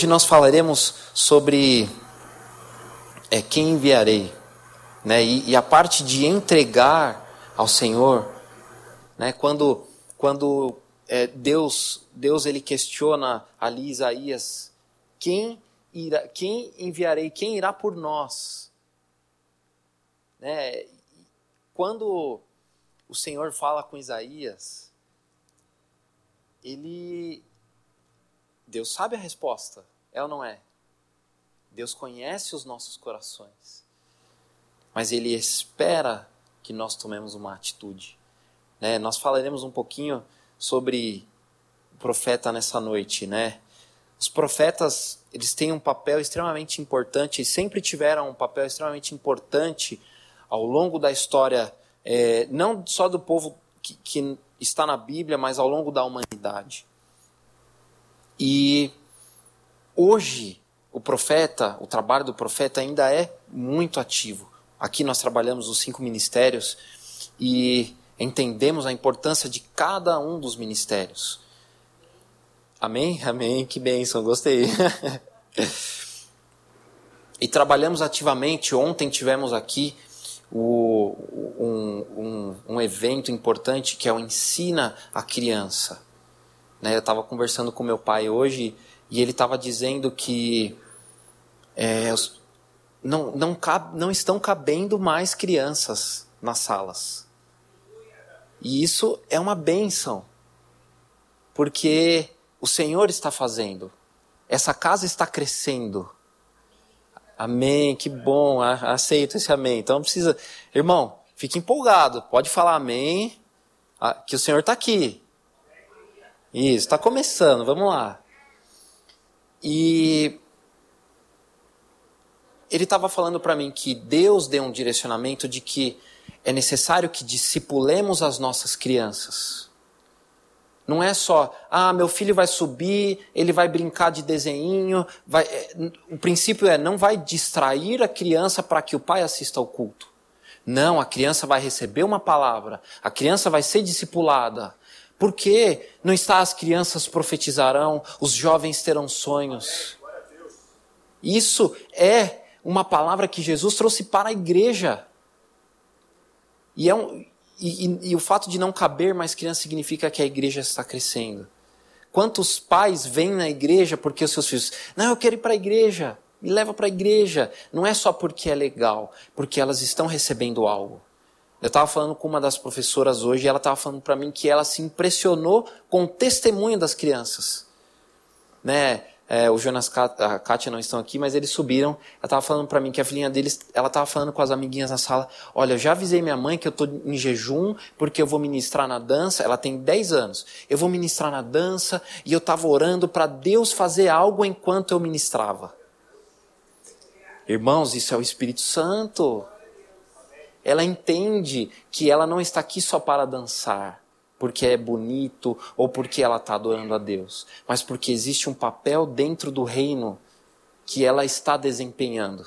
Hoje nós falaremos sobre é, quem enviarei, né? E, e, a parte de entregar ao Senhor, né? Quando quando é, Deus Deus ele questiona ali Isaías, quem irá, quem enviarei, quem irá por nós, né? Quando o Senhor fala com Isaías, ele Deus sabe a resposta, é ou não é? Deus conhece os nossos corações, mas Ele espera que nós tomemos uma atitude. Né? Nós falaremos um pouquinho sobre o profeta nessa noite, né? Os profetas, eles têm um papel extremamente importante e sempre tiveram um papel extremamente importante ao longo da história, é, não só do povo que, que está na Bíblia, mas ao longo da humanidade. E hoje o profeta, o trabalho do profeta ainda é muito ativo. Aqui nós trabalhamos os cinco ministérios e entendemos a importância de cada um dos ministérios. Amém? Amém. Que bênção, gostei. e trabalhamos ativamente. Ontem tivemos aqui o, um, um, um evento importante que é o Ensina a Criança. Né? Eu estava conversando com meu pai hoje e ele estava dizendo que é, não, não, cab, não estão cabendo mais crianças nas salas. E isso é uma benção, porque o Senhor está fazendo, essa casa está crescendo. Amém, que bom, aceito esse amém. Então não precisa. Irmão, fique empolgado, pode falar amém, que o Senhor está aqui. Isso, está começando, vamos lá. E ele estava falando para mim que Deus deu um direcionamento de que é necessário que discipulemos as nossas crianças. Não é só, ah, meu filho vai subir, ele vai brincar de desenho. Vai... É, o princípio é, não vai distrair a criança para que o pai assista ao culto. Não, a criança vai receber uma palavra, a criança vai ser discipulada, por que não está as crianças profetizarão, os jovens terão sonhos? Isso é uma palavra que Jesus trouxe para a igreja. E, é um, e, e, e o fato de não caber mais criança significa que a igreja está crescendo. Quantos pais vêm na igreja porque os seus filhos, não, eu quero ir para a igreja, me leva para a igreja. Não é só porque é legal, porque elas estão recebendo algo. Eu estava falando com uma das professoras hoje e ela estava falando para mim que ela se impressionou com o testemunho das crianças. Né? É, o Jonas a Kátia não estão aqui, mas eles subiram. Ela estava falando para mim que a filhinha deles, ela estava falando com as amiguinhas na sala: Olha, eu já avisei minha mãe que eu estou em jejum porque eu vou ministrar na dança. Ela tem 10 anos. Eu vou ministrar na dança e eu estava orando para Deus fazer algo enquanto eu ministrava. Irmãos, isso é o Espírito Santo. Ela entende que ela não está aqui só para dançar, porque é bonito ou porque ela está adorando a Deus, mas porque existe um papel dentro do reino que ela está desempenhando.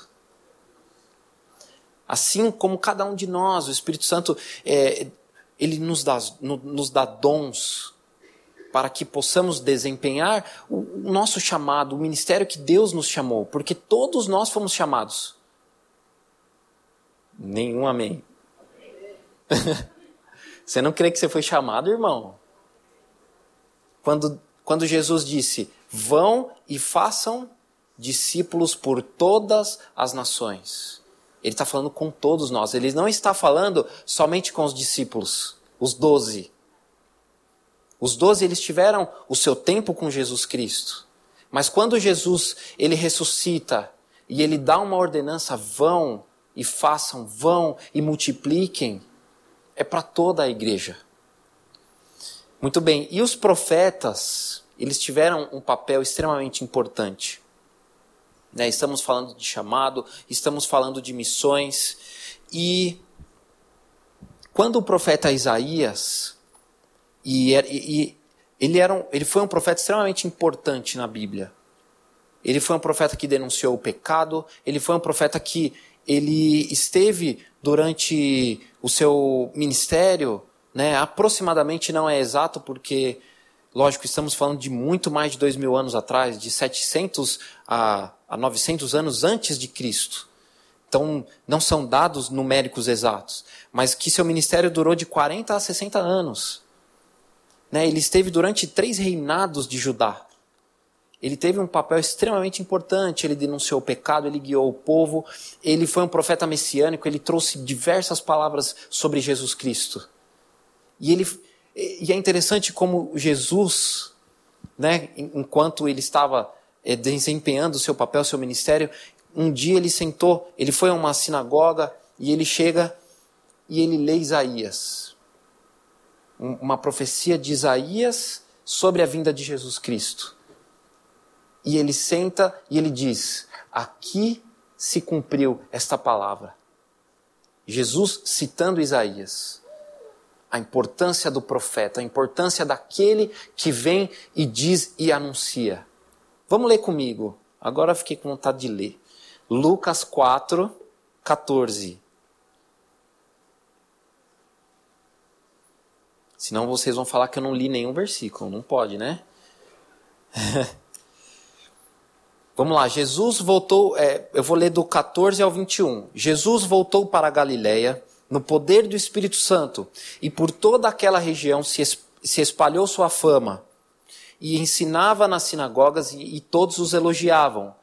Assim como cada um de nós, o Espírito Santo, é, ele nos dá, nos dá dons para que possamos desempenhar o nosso chamado, o ministério que Deus nos chamou, porque todos nós fomos chamados. Nenhum amém. você não crê que você foi chamado, irmão? Quando, quando Jesus disse: Vão e façam discípulos por todas as nações. Ele está falando com todos nós. Ele não está falando somente com os discípulos, os doze. Os doze eles tiveram o seu tempo com Jesus Cristo. Mas quando Jesus ele ressuscita e ele dá uma ordenança, vão e façam, vão e multipliquem, é para toda a igreja. Muito bem, e os profetas, eles tiveram um papel extremamente importante. Né? Estamos falando de chamado, estamos falando de missões. E quando o profeta Isaías, e, e ele, era um, ele foi um profeta extremamente importante na Bíblia. Ele foi um profeta que denunciou o pecado, ele foi um profeta que ele esteve durante o seu ministério, né, aproximadamente não é exato porque, lógico, estamos falando de muito mais de dois mil anos atrás, de 700 a, a 900 anos antes de Cristo. Então, não são dados numéricos exatos, mas que seu ministério durou de 40 a 60 anos. Né? Ele esteve durante três reinados de Judá. Ele teve um papel extremamente importante. Ele denunciou o pecado, ele guiou o povo, ele foi um profeta messiânico, ele trouxe diversas palavras sobre Jesus Cristo. E, ele, e é interessante como Jesus, né, enquanto ele estava é, desempenhando o seu papel, seu ministério, um dia ele sentou, ele foi a uma sinagoga e ele chega e ele lê Isaías uma profecia de Isaías sobre a vinda de Jesus Cristo. E ele senta e ele diz: Aqui se cumpriu esta palavra. Jesus citando Isaías. A importância do profeta, a importância daquele que vem e diz e anuncia. Vamos ler comigo. Agora fiquei com vontade de ler. Lucas 4, 14. Senão vocês vão falar que eu não li nenhum versículo. Não pode, né? Vamos lá, Jesus voltou, é, eu vou ler do 14 ao 21. Jesus voltou para a Galiléia no poder do Espírito Santo e por toda aquela região se, se espalhou sua fama e ensinava nas sinagogas e, e todos os elogiavam.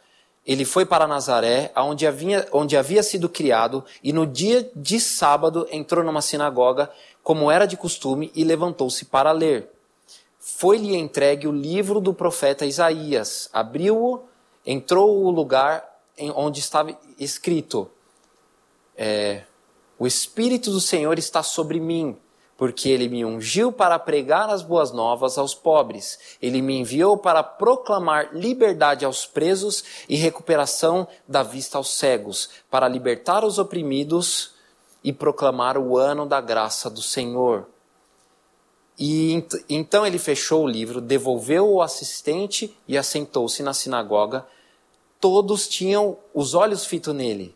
Ele foi para Nazaré, onde havia, onde havia sido criado, e no dia de sábado entrou numa sinagoga como era de costume, e levantou-se para ler. Foi-lhe entregue o livro do profeta Isaías. Abriu-o, entrou o lugar onde estava escrito: é, O Espírito do Senhor está sobre mim, porque ele me ungiu para pregar as boas novas aos pobres. Ele me enviou para proclamar liberdade aos presos e recuperação da vista aos cegos, para libertar os oprimidos e proclamar o ano da graça do Senhor. E então ele fechou o livro, devolveu o assistente e assentou-se na sinagoga. Todos tinham os olhos fitos nele.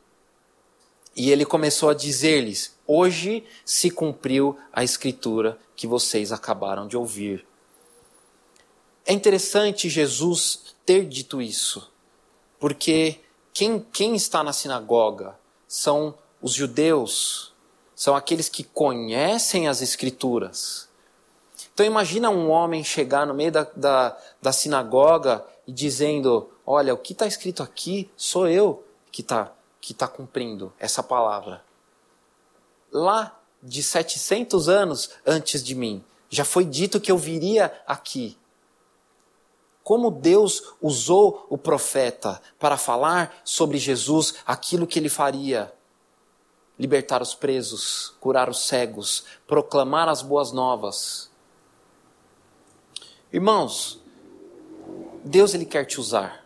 E ele começou a dizer-lhes: Hoje se cumpriu a escritura que vocês acabaram de ouvir. É interessante Jesus ter dito isso, porque quem, quem está na sinagoga são os judeus são aqueles que conhecem as escrituras. Então imagina um homem chegar no meio da, da, da sinagoga e dizendo, olha, o que está escrito aqui sou eu que está que tá cumprindo essa palavra. Lá de 700 anos antes de mim, já foi dito que eu viria aqui. Como Deus usou o profeta para falar sobre Jesus, aquilo que ele faria libertar os presos, curar os cegos, proclamar as boas novas. Irmãos, Deus ele quer te usar.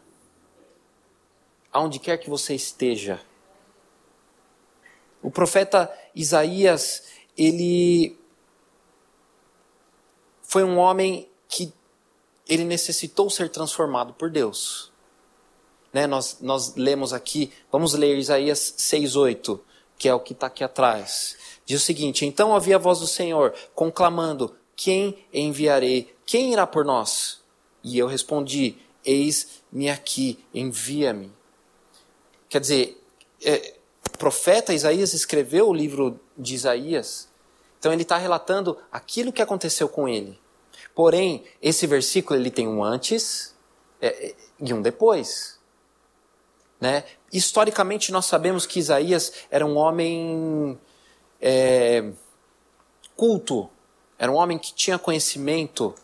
Aonde quer que você esteja. O profeta Isaías, ele foi um homem que ele necessitou ser transformado por Deus. Né? Nós, nós lemos aqui, vamos ler Isaías 6,8 que é o que está aqui atrás. Diz o seguinte: Então havia a voz do Senhor conclamando: Quem enviarei? Quem irá por nós? E eu respondi: Eis-me aqui, envia-me. Quer dizer, é, o profeta Isaías escreveu o livro de Isaías, então ele está relatando aquilo que aconteceu com ele. Porém, esse versículo ele tem um antes é, e um depois. Né? Historicamente, nós sabemos que Isaías era um homem é, culto, era um homem que tinha conhecimento,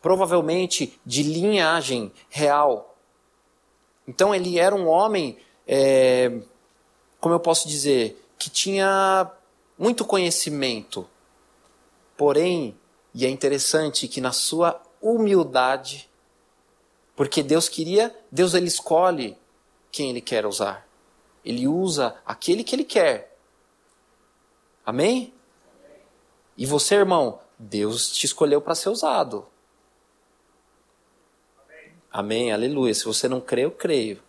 provavelmente de linhagem real. Então, ele era um homem, é, como eu posso dizer, que tinha muito conhecimento. Porém, e é interessante que na sua humildade, porque Deus queria, Deus ele escolhe quem ele quer usar. Ele usa aquele que ele quer. Amém? E você, irmão, Deus te escolheu para ser usado. Amém. Aleluia. Se você não crê, eu creio.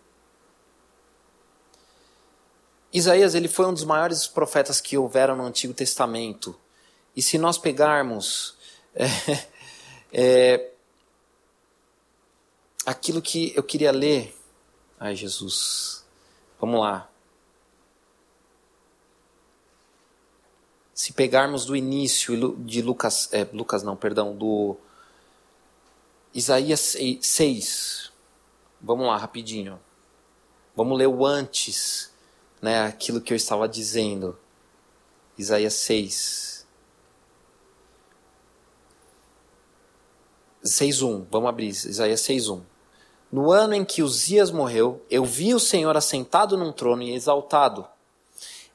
Isaías ele foi um dos maiores profetas que houveram no Antigo Testamento. E se nós pegarmos é, é, aquilo que eu queria ler. Ai, Jesus. Vamos lá. Se pegarmos do início de Lucas, é, Lucas não, perdão, do Isaías 6. Vamos lá, rapidinho. Vamos ler o antes, né, aquilo que eu estava dizendo. Isaías 6. 6.1, vamos abrir, Isaías 6.1. No ano em que Uzias morreu, eu vi o Senhor assentado num trono e exaltado,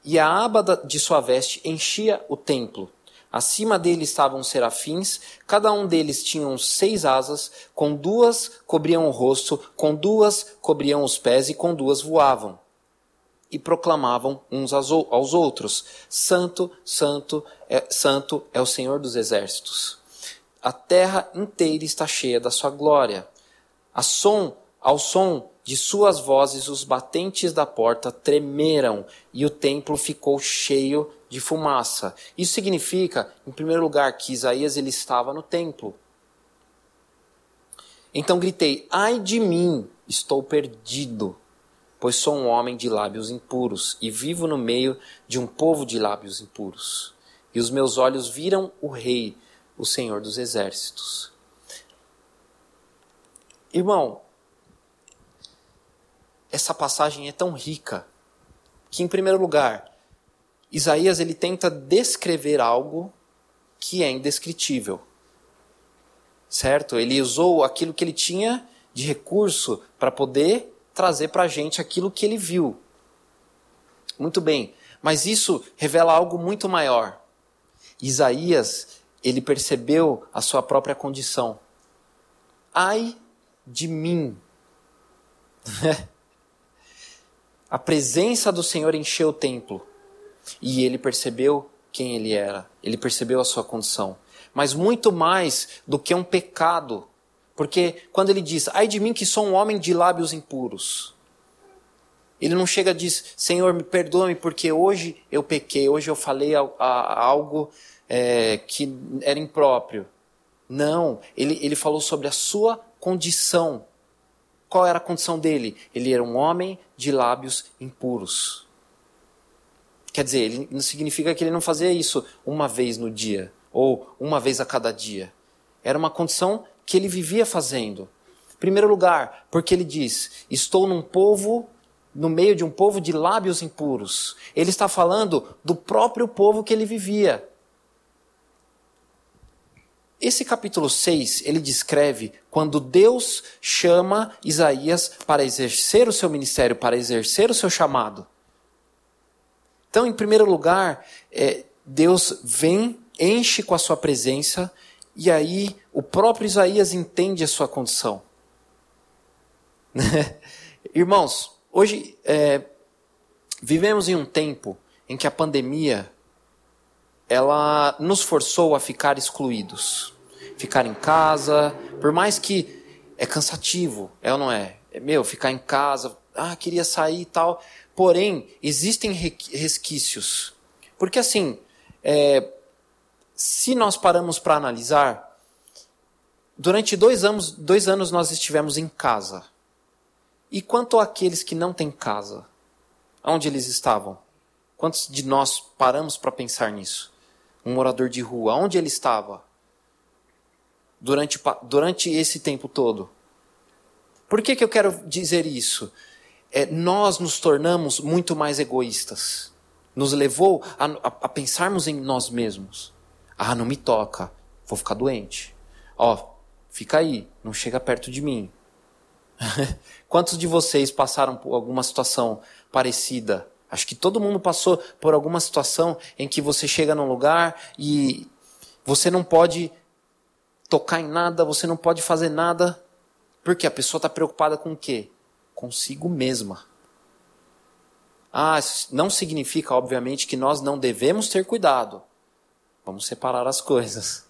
e a aba de sua veste enchia o templo. Acima dele estavam serafins, cada um deles tinha seis asas, com duas cobriam o rosto, com duas cobriam os pés e com duas voavam. E proclamavam uns aos outros: Santo, Santo, é, Santo é o Senhor dos exércitos. A terra inteira está cheia da sua glória. A som, ao som de suas vozes, os batentes da porta tremeram e o templo ficou cheio de fumaça. Isso significa, em primeiro lugar, que Isaías ele estava no templo. Então gritei: Ai de mim, estou perdido, pois sou um homem de lábios impuros e vivo no meio de um povo de lábios impuros. E os meus olhos viram o Rei, o Senhor dos Exércitos. Irmão, essa passagem é tão rica que, em primeiro lugar, Isaías ele tenta descrever algo que é indescritível. Certo? Ele usou aquilo que ele tinha de recurso para poder trazer para a gente aquilo que ele viu. Muito bem, mas isso revela algo muito maior. Isaías, ele percebeu a sua própria condição. Ai de mim. a presença do Senhor encheu o templo e ele percebeu quem ele era, ele percebeu a sua condição. Mas muito mais do que um pecado, porque quando ele diz, ai de mim que sou um homem de lábios impuros, ele não chega e diz, Senhor, me perdoa-me porque hoje eu pequei, hoje eu falei algo é, que era impróprio. Não, ele, ele falou sobre a sua condição. Qual era a condição dele? Ele era um homem de lábios impuros. Quer dizer, ele não significa que ele não fazia isso uma vez no dia ou uma vez a cada dia. Era uma condição que ele vivia fazendo. Em primeiro lugar, porque ele diz: Estou num povo, no meio de um povo de lábios impuros. Ele está falando do próprio povo que ele vivia. Esse capítulo 6, ele descreve quando Deus chama Isaías para exercer o seu ministério, para exercer o seu chamado. Então, em primeiro lugar, é, Deus vem, enche com a sua presença, e aí o próprio Isaías entende a sua condição. Irmãos, hoje é, vivemos em um tempo em que a pandemia ela nos forçou a ficar excluídos. Ficar em casa, por mais que é cansativo, é ou não é? É meu, ficar em casa, ah, queria sair e tal. Porém, existem resquícios. Porque assim, é, se nós paramos para analisar, durante dois anos, dois anos nós estivemos em casa. E quanto àqueles que não têm casa? Onde eles estavam? Quantos de nós paramos para pensar nisso? Um morador de rua, onde ele estava durante, durante esse tempo todo? Por que, que eu quero dizer isso? É, nós nos tornamos muito mais egoístas. Nos levou a, a, a pensarmos em nós mesmos. Ah, não me toca, vou ficar doente. Ó, fica aí, não chega perto de mim. Quantos de vocês passaram por alguma situação parecida? Acho que todo mundo passou por alguma situação em que você chega num lugar e você não pode tocar em nada, você não pode fazer nada, porque a pessoa está preocupada com o quê? Consigo mesma. Ah, não significa, obviamente, que nós não devemos ter cuidado. Vamos separar as coisas.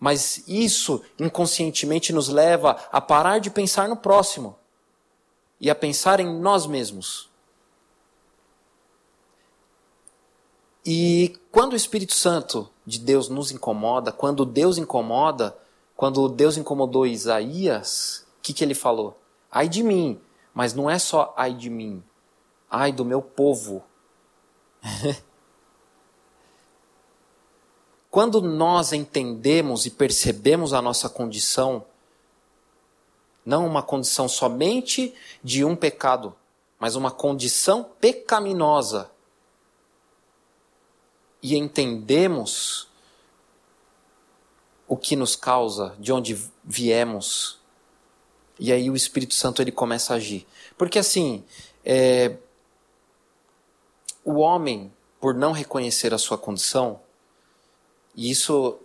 Mas isso inconscientemente nos leva a parar de pensar no próximo e a pensar em nós mesmos. E quando o Espírito Santo de Deus nos incomoda, quando Deus incomoda, quando Deus incomodou Isaías, o que, que ele falou? Ai de mim, mas não é só ai de mim, ai do meu povo. Quando nós entendemos e percebemos a nossa condição, não uma condição somente de um pecado, mas uma condição pecaminosa, e entendemos o que nos causa, de onde viemos, e aí o Espírito Santo ele começa a agir. Porque assim, é, o homem, por não reconhecer a sua condição, e isso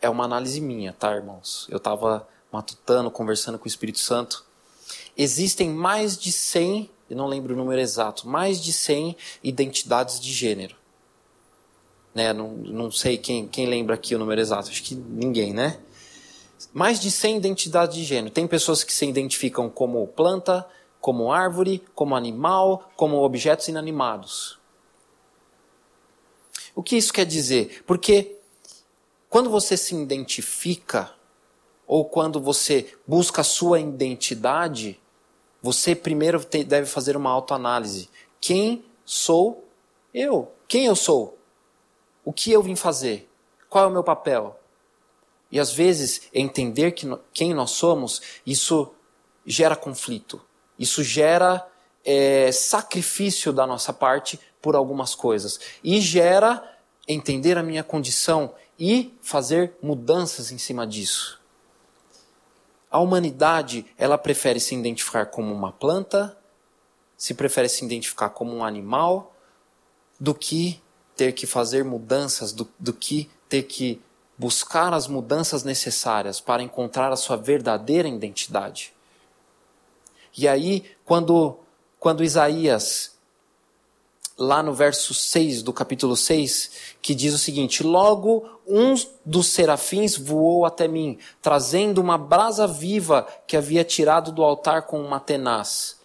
é uma análise minha, tá, irmãos? Eu estava matutando, conversando com o Espírito Santo. Existem mais de 100, eu não lembro o número exato, mais de 100 identidades de gênero. Né? Não, não sei quem, quem lembra aqui o número exato, acho que ninguém, né? Mais de 100 identidades de gênero. Tem pessoas que se identificam como planta, como árvore, como animal, como objetos inanimados. O que isso quer dizer? Porque quando você se identifica, ou quando você busca a sua identidade, você primeiro deve fazer uma autoanálise. Quem sou eu? Quem eu sou? O que eu vim fazer? Qual é o meu papel? E às vezes, entender que, quem nós somos, isso gera conflito. Isso gera é, sacrifício da nossa parte por algumas coisas. E gera entender a minha condição e fazer mudanças em cima disso. A humanidade, ela prefere se identificar como uma planta, se prefere se identificar como um animal, do que ter que fazer mudanças, do, do que ter que buscar as mudanças necessárias para encontrar a sua verdadeira identidade. E aí, quando, quando Isaías, lá no verso 6 do capítulo 6, que diz o seguinte: Logo um dos serafins voou até mim, trazendo uma brasa viva que havia tirado do altar com uma tenaz.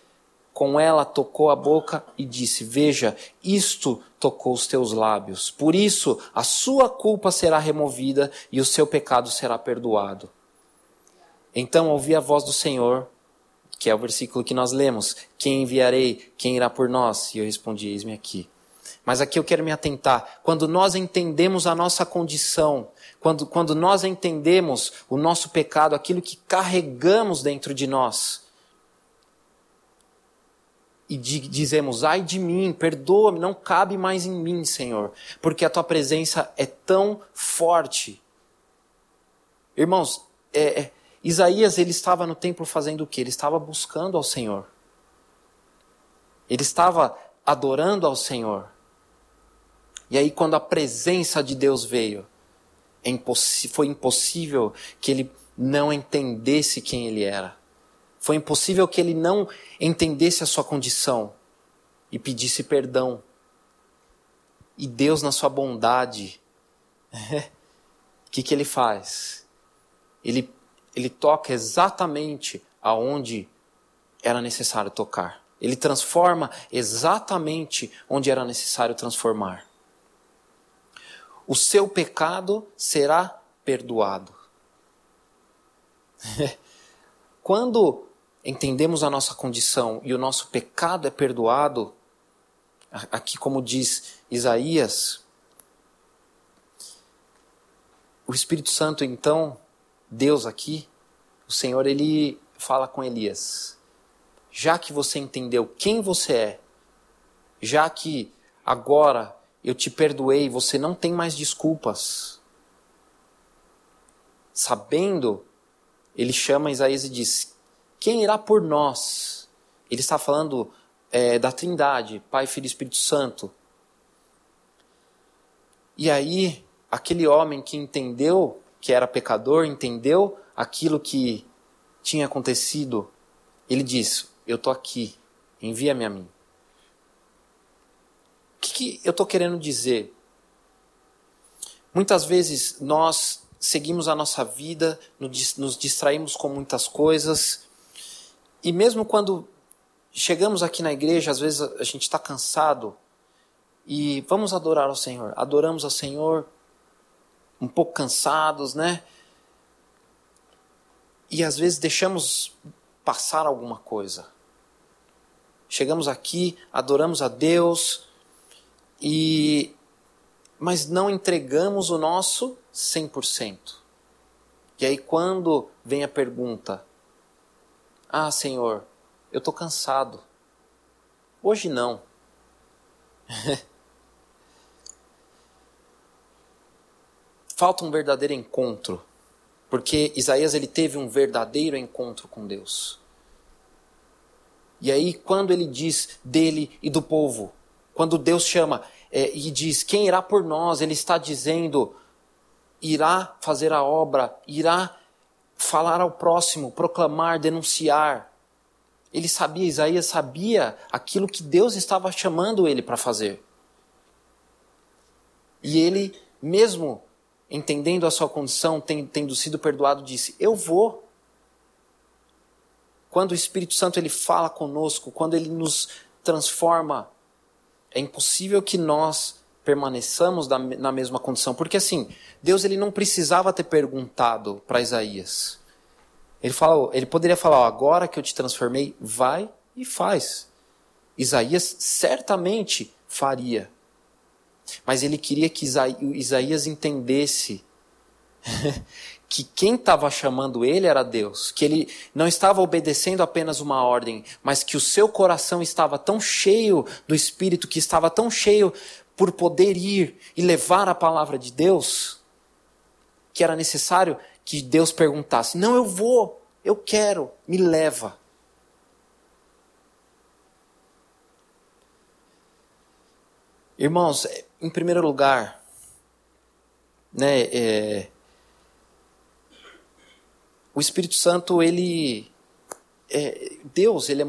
Com ela tocou a boca e disse: Veja, isto tocou os teus lábios. Por isso a sua culpa será removida e o seu pecado será perdoado. Então ouvi a voz do Senhor, que é o versículo que nós lemos: Quem enviarei? Quem irá por nós? E eu respondi: Eis-me aqui. Mas aqui eu quero me atentar. Quando nós entendemos a nossa condição, quando, quando nós entendemos o nosso pecado, aquilo que carregamos dentro de nós, e dizemos: ai de mim, perdoa-me, não cabe mais em mim, Senhor, porque a tua presença é tão forte. Irmãos, é, é, Isaías ele estava no templo fazendo o que? Ele estava buscando ao Senhor. Ele estava adorando ao Senhor. E aí, quando a presença de Deus veio, é foi impossível que ele não entendesse quem ele era. Foi impossível que ele não entendesse a sua condição e pedisse perdão. E Deus, na sua bondade, o que, que ele faz? Ele, ele toca exatamente aonde era necessário tocar. Ele transforma exatamente onde era necessário transformar. O seu pecado será perdoado. Quando entendemos a nossa condição e o nosso pecado é perdoado, aqui como diz Isaías, o Espírito Santo então, Deus aqui, o Senhor, ele fala com Elias: já que você entendeu quem você é, já que agora eu te perdoei, você não tem mais desculpas. Sabendo, ele chama Isaías e diz: quem irá por nós? Ele está falando é, da Trindade, Pai, Filho e Espírito Santo. E aí, aquele homem que entendeu que era pecador, entendeu aquilo que tinha acontecido, ele diz: Eu estou aqui, envia-me a mim. que eu estou querendo dizer? Muitas vezes nós seguimos a nossa vida, nos distraímos com muitas coisas, e mesmo quando chegamos aqui na igreja, às vezes a gente está cansado e vamos adorar ao Senhor. Adoramos ao Senhor um pouco cansados, né? E às vezes deixamos passar alguma coisa. Chegamos aqui, adoramos a Deus e mas não entregamos o nosso 100%. E aí quando vem a pergunta: "Ah, Senhor, eu estou cansado. Hoje não. Falta um verdadeiro encontro, porque Isaías ele teve um verdadeiro encontro com Deus. E aí, quando ele diz dele e do povo, quando Deus chama é, e diz quem irá por nós, ele está dizendo irá fazer a obra, irá falar ao próximo, proclamar, denunciar. Ele sabia, Isaías sabia aquilo que Deus estava chamando ele para fazer. E ele, mesmo entendendo a sua condição, tendo sido perdoado, disse: Eu vou. Quando o Espírito Santo ele fala conosco, quando ele nos transforma, é impossível que nós permaneçamos na mesma condição, porque assim, Deus ele não precisava ter perguntado para Isaías. Ele, falou, ele poderia falar: ó, agora que eu te transformei, vai e faz. Isaías certamente faria. Mas ele queria que Isaías entendesse que quem estava chamando ele era Deus, que ele não estava obedecendo apenas uma ordem, mas que o seu coração estava tão cheio do Espírito, que estava tão cheio por poder ir e levar a palavra de Deus, que era necessário que Deus perguntasse: Não, eu vou, eu quero, me leva. Irmãos, em primeiro lugar, né, é, o Espírito Santo, ele. É, Deus, ele é,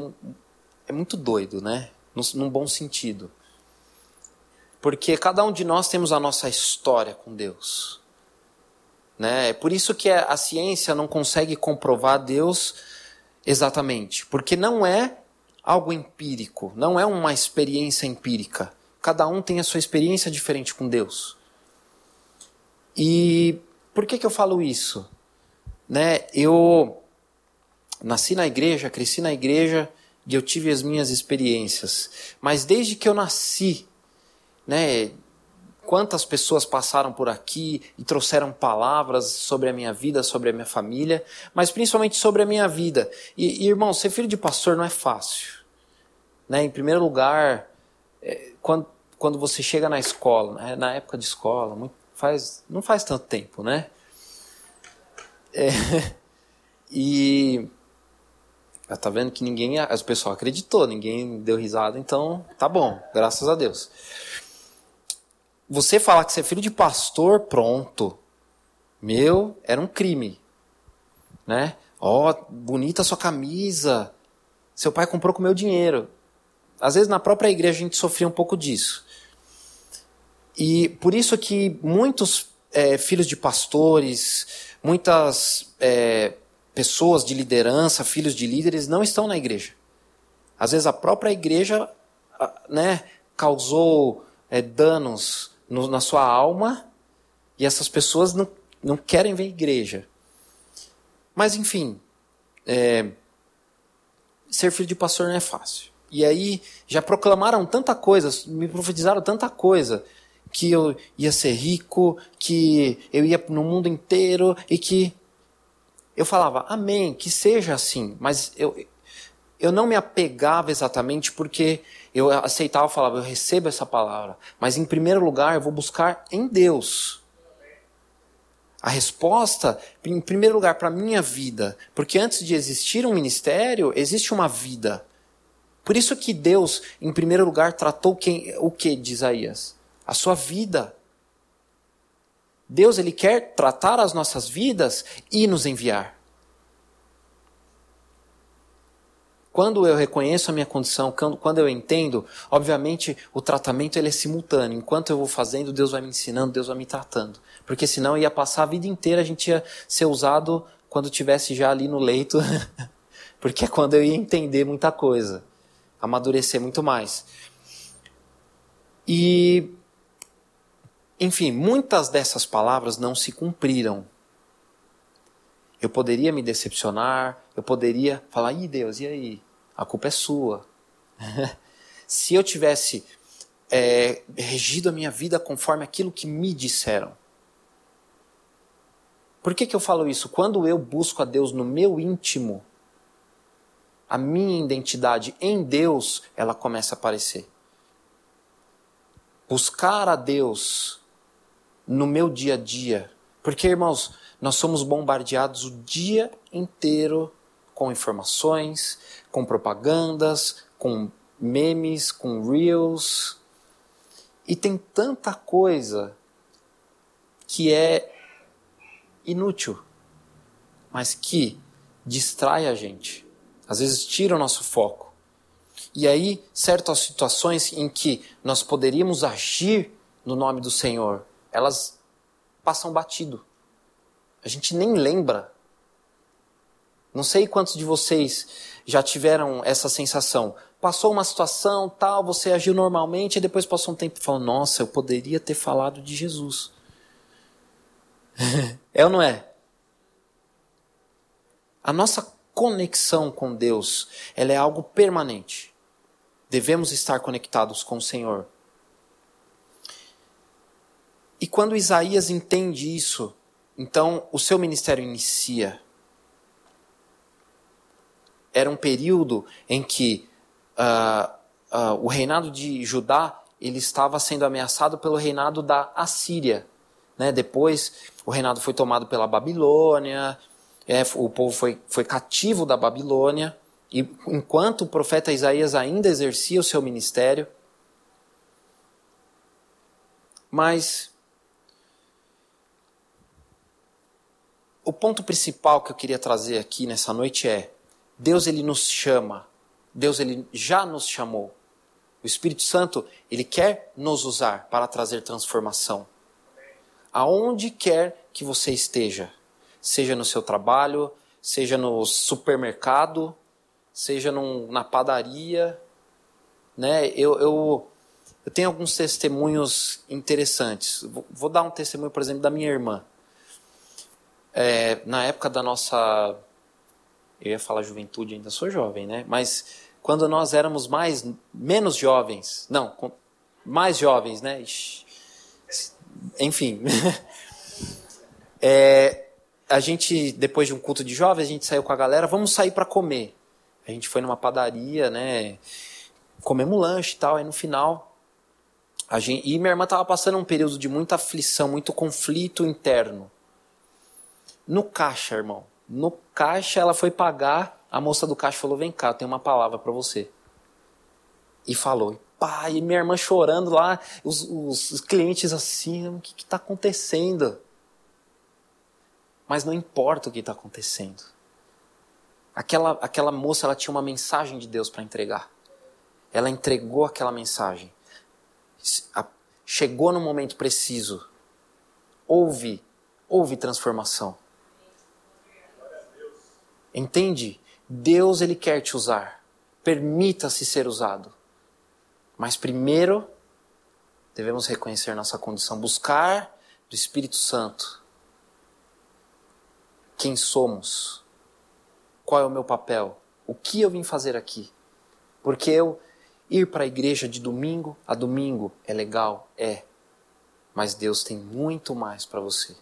é muito doido, né? Num, num bom sentido. Porque cada um de nós temos a nossa história com Deus. Né? É por isso que a ciência não consegue comprovar Deus exatamente, porque não é algo empírico, não é uma experiência empírica. Cada um tem a sua experiência diferente com Deus. E por que, que eu falo isso? Né? Eu nasci na igreja, cresci na igreja e eu tive as minhas experiências. Mas desde que eu nasci, né, quantas pessoas passaram por aqui e trouxeram palavras sobre a minha vida, sobre a minha família, mas principalmente sobre a minha vida. E, e irmão, ser filho de pastor não é fácil. Né? Em primeiro lugar, é, quando, quando você chega na escola, né? na época de escola, faz, não faz tanto tempo, né? É, e tá vendo que ninguém, o pessoal acreditou, ninguém deu risada, então tá bom, graças a Deus. Você falar que você é filho de pastor, pronto. Meu, era um crime. Né? Ó, oh, bonita sua camisa. Seu pai comprou com meu dinheiro. Às vezes na própria igreja a gente sofria um pouco disso. E por isso que muitos é, filhos de pastores, muitas é, pessoas de liderança, filhos de líderes, não estão na igreja. Às vezes a própria igreja né, causou é, danos no, na sua alma e essas pessoas não, não querem ver igreja. Mas, enfim, é, ser filho de pastor não é fácil. E aí já proclamaram tanta coisa, me profetizaram tanta coisa, que eu ia ser rico, que eu ia no mundo inteiro e que eu falava, amém, que seja assim, mas eu, eu não me apegava exatamente porque eu aceitava, falava, eu recebo essa palavra, mas em primeiro lugar eu vou buscar em Deus. A resposta, em primeiro lugar, para a minha vida, porque antes de existir um ministério, existe uma vida. Por isso que Deus, em primeiro lugar, tratou quem, o que de Isaías? A sua vida. Deus ele quer tratar as nossas vidas e nos enviar. Quando eu reconheço a minha condição, quando eu entendo, obviamente o tratamento ele é simultâneo. Enquanto eu vou fazendo, Deus vai me ensinando, Deus vai me tratando. Porque senão ia passar a vida inteira, a gente ia ser usado quando tivesse já ali no leito, porque é quando eu ia entender muita coisa, amadurecer muito mais. E, enfim, muitas dessas palavras não se cumpriram. Eu poderia me decepcionar, eu poderia falar, ih Deus, e aí? A culpa é sua. Se eu tivesse é, regido a minha vida conforme aquilo que me disseram. Por que, que eu falo isso? Quando eu busco a Deus no meu íntimo, a minha identidade em Deus, ela começa a aparecer. Buscar a Deus no meu dia a dia. Porque, irmãos, nós somos bombardeados o dia inteiro com informações, com propagandas, com memes, com reels. E tem tanta coisa que é inútil, mas que distrai a gente. Às vezes tira o nosso foco. E aí, certas situações em que nós poderíamos agir no nome do Senhor, elas passam batido. A gente nem lembra não sei quantos de vocês já tiveram essa sensação. Passou uma situação, tal, você agiu normalmente, e depois passou um tempo e falou: Nossa, eu poderia ter falado de Jesus. é ou não é? A nossa conexão com Deus, ela é algo permanente. Devemos estar conectados com o Senhor. E quando Isaías entende isso, então o seu ministério inicia era um período em que uh, uh, o reinado de Judá ele estava sendo ameaçado pelo reinado da Assíria. Né? Depois, o reinado foi tomado pela Babilônia, é, o povo foi, foi cativo da Babilônia, e enquanto o profeta Isaías ainda exercia o seu ministério, mas o ponto principal que eu queria trazer aqui nessa noite é Deus ele nos chama. Deus ele já nos chamou. O Espírito Santo, ele quer nos usar para trazer transformação. Aonde quer que você esteja, seja no seu trabalho, seja no supermercado, seja num, na padaria, né? Eu, eu, eu tenho alguns testemunhos interessantes. Vou, vou dar um testemunho, por exemplo, da minha irmã. É, na época da nossa eu ia falar juventude, ainda sou jovem, né? Mas quando nós éramos mais, menos jovens, não, mais jovens, né? Enfim. é, a gente, depois de um culto de jovens, a gente saiu com a galera, vamos sair para comer. A gente foi numa padaria, né? Comemos lanche e tal, aí no final. A gente, e minha irmã estava passando um período de muita aflição, muito conflito interno. No caixa, irmão no caixa, ela foi pagar, a moça do caixa falou: Vem cá, tem uma palavra para você. E falou. Pai, e minha irmã chorando lá, os, os, os clientes assim: O que está acontecendo? Mas não importa o que está acontecendo. Aquela, aquela moça ela tinha uma mensagem de Deus para entregar. Ela entregou aquela mensagem. Chegou no momento preciso. Houve, houve transformação. Entende? Deus ele quer te usar. Permita-se ser usado. Mas primeiro devemos reconhecer nossa condição, buscar do Espírito Santo quem somos, qual é o meu papel, o que eu vim fazer aqui. Porque eu ir para a igreja de domingo a domingo é legal, é. Mas Deus tem muito mais para você.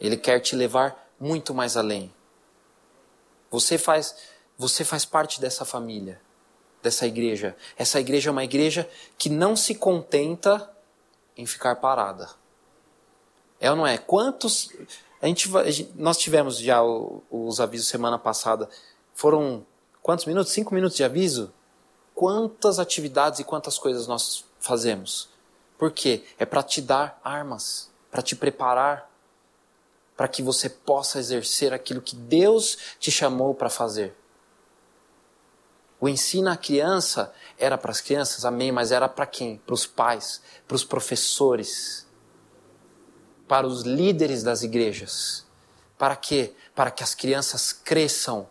Ele quer te levar muito mais além. Você faz, você faz parte dessa família, dessa igreja. Essa igreja é uma igreja que não se contenta em ficar parada. É ou não é? Quantos. A gente, nós tivemos já os avisos semana passada. Foram quantos minutos? Cinco minutos de aviso? Quantas atividades e quantas coisas nós fazemos? Por quê? É para te dar armas, para te preparar para que você possa exercer aquilo que Deus te chamou para fazer. O ensino à criança era para as crianças, amém, mas era para quem? Para os pais, para os professores, para os líderes das igrejas. Para quê? Para que as crianças cresçam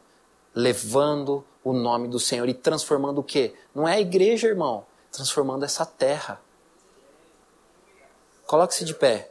levando o nome do Senhor e transformando o quê? Não é a igreja, irmão, transformando essa terra. Coloque-se de pé.